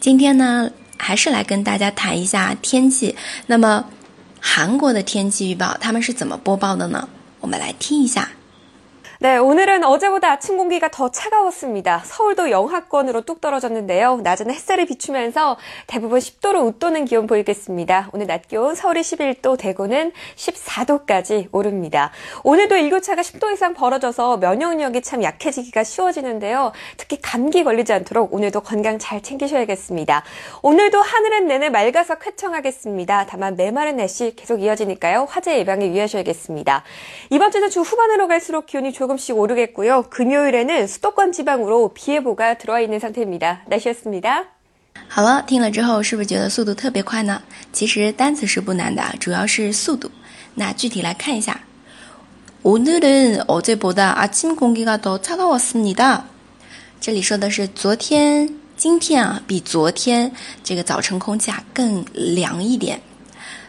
今天呢，还是来跟大家谈一下天气。那么，韩国的天气预报他们是怎么播报的呢？我们来听一下。 네, 오늘은 어제보다 아침 공기가 더 차가웠습니다. 서울도 영하권으로 뚝 떨어졌는데요. 낮은 햇살이 비추면서 대부분 10도로 웃도는 기온 보이겠습니다. 오늘 낮 기온 서울이 11도, 대구는 14도까지 오릅니다. 오늘도 일교차가 10도 이상 벌어져서 면역력이 참 약해지기가 쉬워지는데요. 특히 감기 걸리지 않도록 오늘도 건강 잘 챙기셔야겠습니다. 오늘도 하늘은 내내 맑아서 쾌청하겠습니다. 다만 메마른 날씨 계속 이어지니까요. 화재 예방에 유의하셔야겠습니다. 이번 주는 주 후반으로 갈수록 기온이 조금 조금씩 오르겠고요. 금요일에는 수도권 지방으로 비 예보가 들어와 있는 상태입니다. 날씨였습니다. 好了，听了之后是不是觉得速度特别快呢？其实单词是不难的，主要是速度。那具体来看一下，오늘은어제보다아침공기가더차가웠습니다。这里说的是今天啊，比昨天这个早晨空气啊更凉一点。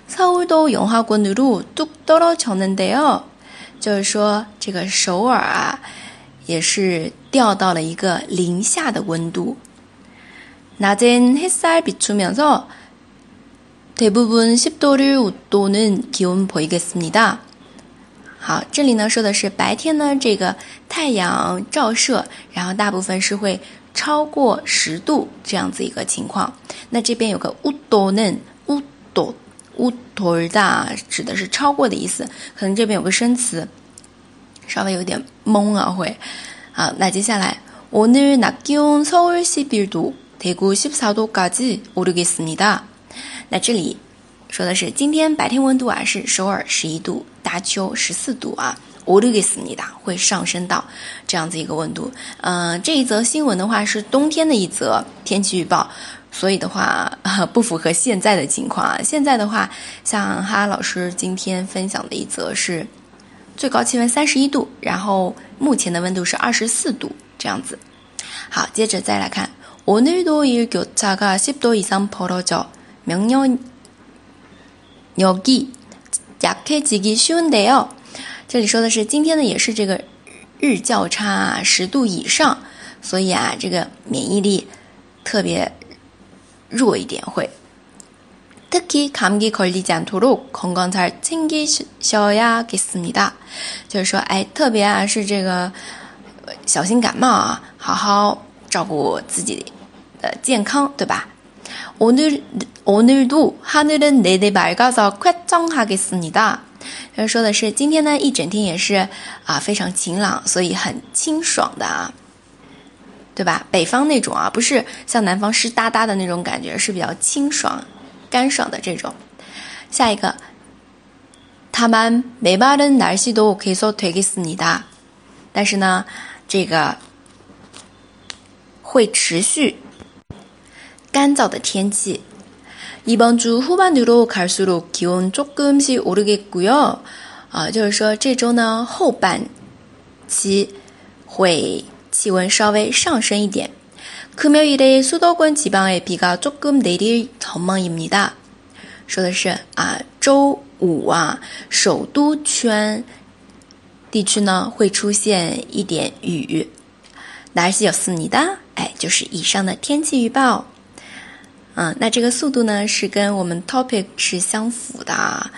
서울도 영하권으로 뚝 떨어졌는데요， 就是说这个手尔啊也是掉到了一个零下的温度。낮엔 햇살 비추면서 대부분 10도를 웃도는 기온 보이겠습니다. 好，这里呢说的是白天呢，这个太阳照射，然后大部分是会超过十度这样子一个情况。那这边有个 웃돌다指的是超过的意思，可能这边有个生词，稍微有点懵啊会。好，那接下来오늘낮기온서울11도 대구14도까지오르겠습니다那这里说的是今天白天温度啊是首尔十一度，大邱十四度啊，오르겠습니다会上升到这样子一个温度。嗯，这一则新闻的话是冬天的一则天气预报。 所以的话，不符合现在的情况啊。现在的话，像哈老师今天分享的一则是，最高气温三十一度，然后目前的温度是二十四度这样子。好，接着再来看，오늘도일교차가십도이상벌어져명령력이약해지기쉬운데 요。 这里说的是今天呢，也是这个日较差十度以上，所以啊，这个免疫力特别。 弱一点会。特기감기걸리지않도록건강잘챙기셔야겠습니 다。 就是说，哎，特别啊，是这个小心感冒啊，好好照顾自己的健康，对吧？오늘오늘도하늘은내내맑아서쾌청하겠습니 다。 要说的是，今天呢一整天也是啊非常晴朗，所以很清爽的啊。 对吧？北方那种啊，不是像南方湿哒哒的那种感觉，是比较清爽、干爽的这种。下一个，他们每把的날씨도계속되겠습니 다。 但是呢，这个会持续干燥的天气。이번주후반으로갈수록기온조금씩오르겠고요啊，就是说这周呢后半期会。 气温稍微上升一点。금요일에수도권지방에비가조금내릴전망입니 다。 说的是啊，周五啊，首都圈地区呢会出现一点雨。날씨였습니 다。 哎，就是以上的天气预报。嗯，那这个速度呢是跟我们 topic 是相符的，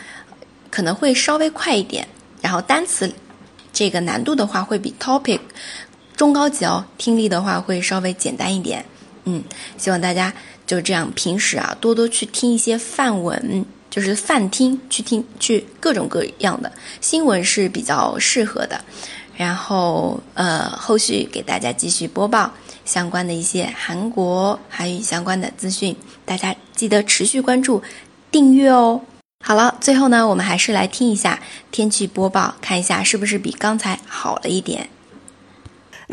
可能会稍微快一点。然后单词这个难度的话会比 topic。 中高级哦，听力的话会稍微简单一点。嗯，希望大家就这样平时啊多多去听一些范文，就是泛听去听去各种各样的新闻是比较适合的。然后呃，后续给大家继续播报相关的一些韩国韩语相关的资讯，大家记得持续关注订阅哦。好了，最后呢，我们还是来听一下天气播报，看一下是不是比刚才好了一点。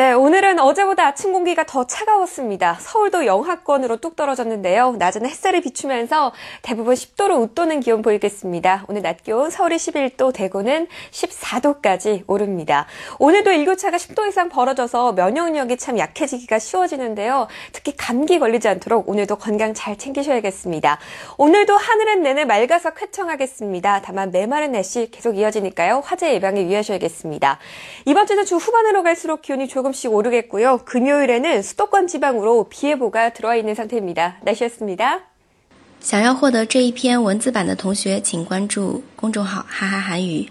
네, 오늘은 어제보다 아침 공기가 더 차가웠습니다. 서울도 영하권으로 뚝 떨어졌는데요. 낮은 햇살을 비추면서 대부분 10도로 웃도는 기온 보이겠습니다. 오늘 낮 기온 서울이 11도, 대구는 14도까지 오릅니다. 오늘도 일교차가 10도 이상 벌어져서 면역력이 참 약해지기가 쉬워지는데요. 특히 감기 걸리지 않도록 오늘도 건강 잘 챙기셔야겠습니다. 오늘도 하늘은 내내 맑아서 쾌청하겠습니다. 다만 메마른 날씨 계속 이어지니까요. 화재 예방에 유의하셔야겠습니다. 이번 주는 주 후반으로 갈수록 기온이 조금 조금씩 오르겠고요. 금요일에는 수도권 지방으로 비 예보가 들어와 있는 상태입니다. 날씨였습니다. 想要获得这一篇文字版的同学，请关注公众号“哈哈韩语”。